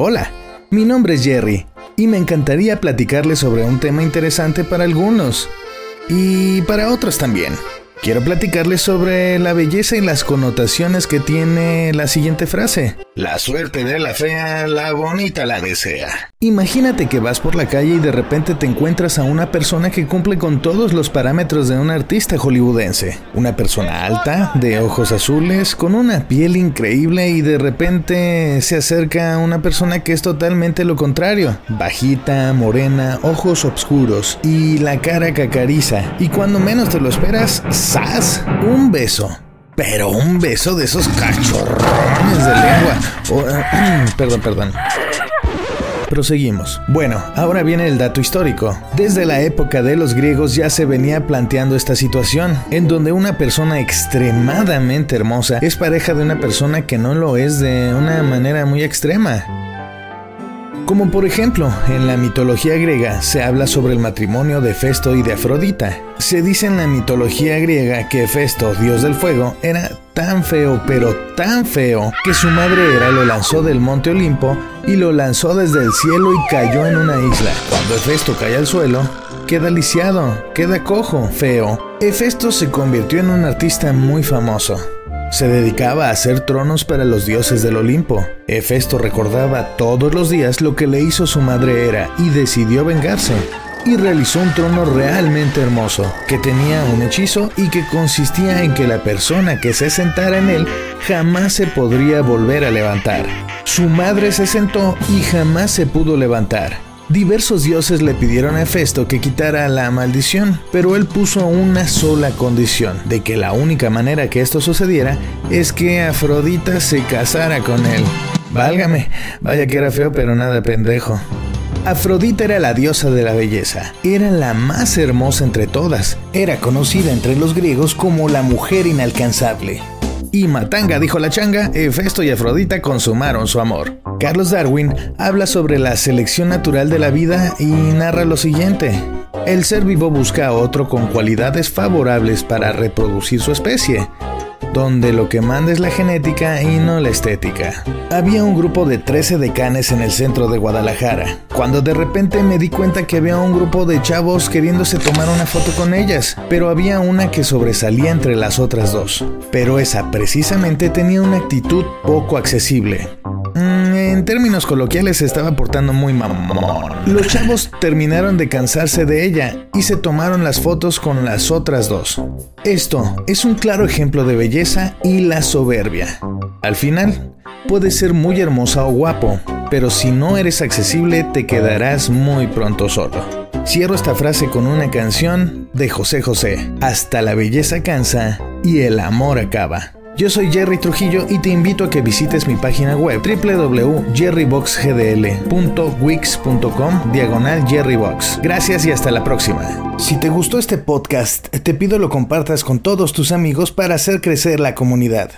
Hola, mi nombre es Jerry y me encantaría platicarles sobre un tema interesante para algunos y para otros también. Quiero platicarles sobre la belleza y las connotaciones que tiene la siguiente frase. La suerte de la fea, la bonita la desea. Imagínate que vas por la calle y de repente te encuentras a una persona que cumple con todos los parámetros de un artista hollywoodense. Una persona alta, de ojos azules, con una piel increíble y de repente se acerca a una persona que es totalmente lo contrario. Bajita, morena, ojos oscuros y la cara cacariza. Y cuando menos te lo esperas, ¡zas! Un beso. Pero un beso de esos cachorrones de lengua. Oh, perdón, perdón. Proseguimos. Bueno, ahora viene el dato histórico. Desde la época de los griegos ya se venía planteando esta situación, en donde una persona extremadamente hermosa es pareja de una persona que no lo es de una manera muy extrema. Como por ejemplo, en la mitología griega se habla sobre el matrimonio de Festo y de Afrodita. Se dice en la mitología griega que Festo, dios del fuego, era tan feo, pero tan feo, que su madre Hera lo lanzó del monte Olimpo y lo lanzó desde el cielo y cayó en una isla. Cuando Hefesto cae al suelo, queda lisiado, queda cojo, feo. Hefesto se convirtió en un artista muy famoso. Se dedicaba a hacer tronos para los dioses del Olimpo. Hefesto recordaba todos los días lo que le hizo su madre Hera y decidió vengarse. Y realizó un trono realmente hermoso, que tenía un hechizo y que consistía en que la persona que se sentara en él jamás se podría volver a levantar. Su madre se sentó y jamás se pudo levantar. Diversos dioses le pidieron a Hefesto que quitara la maldición, pero él puso una sola condición, de que la única manera que esto sucediera es que Afrodita se casara con él. Válgame, vaya que era feo pero nada pendejo. Afrodita era la diosa de la belleza, era la más hermosa entre todas, era conocida entre los griegos como la mujer inalcanzable. Y Matanga dijo la changa, Hefesto y Afrodita consumaron su amor. Carlos Darwin habla sobre la selección natural de la vida y narra lo siguiente. El ser vivo busca a otro con cualidades favorables para reproducir su especie, donde lo que manda es la genética y no la estética. Había un grupo de 13 decanes en el centro de Guadalajara, cuando de repente me di cuenta que había un grupo de chavos queriéndose tomar una foto con ellas, pero había una que sobresalía entre las otras dos. Pero esa precisamente tenía una actitud poco accesible en términos coloquiales se estaba portando muy mamón. Los chavos terminaron de cansarse de ella y se tomaron las fotos con las otras dos. Esto es un claro ejemplo de belleza y la soberbia. Al final, puedes ser muy hermosa o guapo, pero si no eres accesible te quedarás muy pronto solo. Cierro esta frase con una canción de José José. Hasta la belleza cansa y el amor acaba. Yo soy Jerry Trujillo y te invito a que visites mi página web www.jerryboxgdl.wix.com diagonal jerrybox. Gracias y hasta la próxima. Si te gustó este podcast, te pido lo compartas con todos tus amigos para hacer crecer la comunidad.